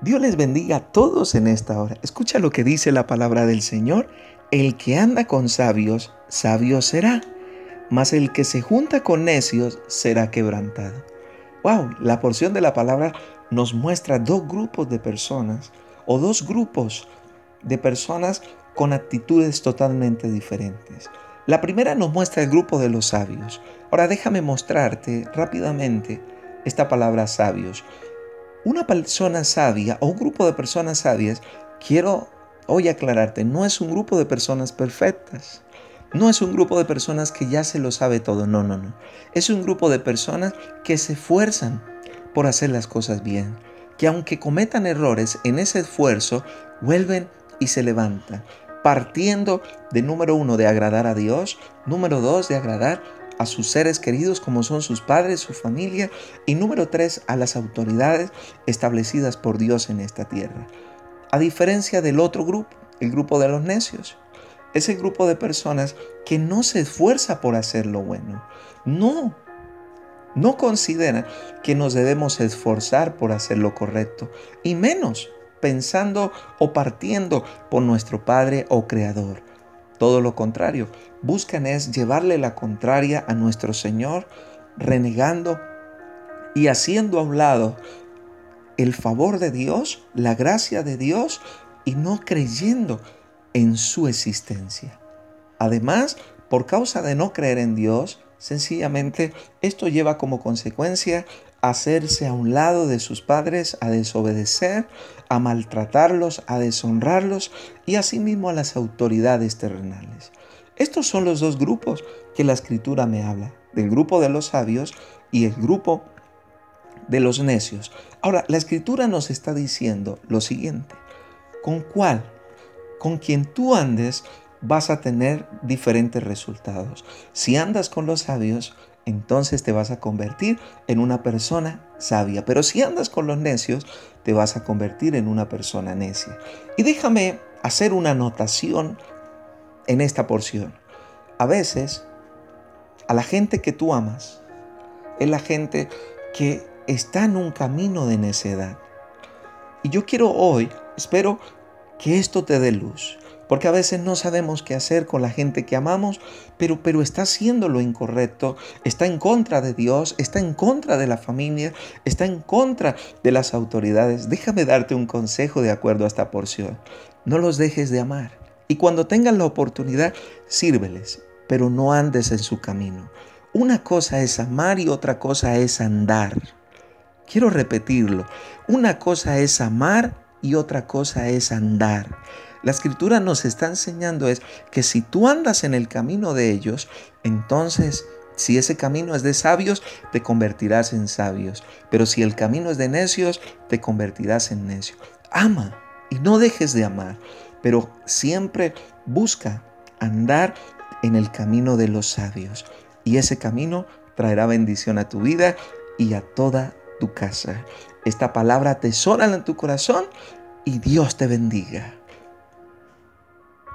Dios les bendiga a todos en esta hora. Escucha lo que dice la palabra del Señor. El que anda con sabios, sabio será, mas el que se junta con necios será quebrantado. Wow, la porción de la palabra nos muestra dos grupos de personas o dos grupos de personas con actitudes totalmente diferentes. La primera nos muestra el grupo de los sabios. Ahora déjame mostrarte rápidamente esta palabra sabios. Una persona sabia o un grupo de personas sabias, quiero hoy aclararte, no es un grupo de personas perfectas. No es un grupo de personas que ya se lo sabe todo, no, no, no. Es un grupo de personas que se esfuerzan por hacer las cosas bien, que aunque cometan errores en ese esfuerzo, vuelven y se levantan, partiendo de número uno de agradar a Dios, número dos de agradar a sus seres queridos como son sus padres, su familia y número tres a las autoridades establecidas por Dios en esta tierra. A diferencia del otro grupo, el grupo de los necios, ese grupo de personas que no se esfuerza por hacer lo bueno, no, no consideran que nos debemos esforzar por hacer lo correcto y menos pensando o partiendo por nuestro Padre o Creador. Todo lo contrario, buscan es llevarle la contraria a nuestro Señor, renegando y haciendo a un lado el favor de Dios, la gracia de Dios y no creyendo en su existencia. Además, por causa de no creer en Dios, sencillamente esto lleva como consecuencia hacerse a un lado de sus padres, a desobedecer, a maltratarlos, a deshonrarlos y asimismo a las autoridades terrenales. Estos son los dos grupos que la escritura me habla, del grupo de los sabios y el grupo de los necios. Ahora, la escritura nos está diciendo lo siguiente, ¿con cuál? Con quien tú andes vas a tener diferentes resultados. Si andas con los sabios, entonces te vas a convertir en una persona sabia. Pero si andas con los necios, te vas a convertir en una persona necia. Y déjame hacer una anotación en esta porción. A veces, a la gente que tú amas, es la gente que está en un camino de necedad. Y yo quiero hoy, espero que esto te dé luz. Porque a veces no sabemos qué hacer con la gente que amamos, pero, pero está haciendo lo incorrecto, está en contra de Dios, está en contra de la familia, está en contra de las autoridades. Déjame darte un consejo de acuerdo a esta porción. No los dejes de amar. Y cuando tengan la oportunidad, sírveles, pero no andes en su camino. Una cosa es amar y otra cosa es andar. Quiero repetirlo. Una cosa es amar y otra cosa es andar. La escritura nos está enseñando es que si tú andas en el camino de ellos, entonces si ese camino es de sabios, te convertirás en sabios. Pero si el camino es de necios, te convertirás en necio. Ama y no dejes de amar, pero siempre busca andar en el camino de los sabios. Y ese camino traerá bendición a tu vida y a toda tu casa. Esta palabra te en tu corazón y Dios te bendiga.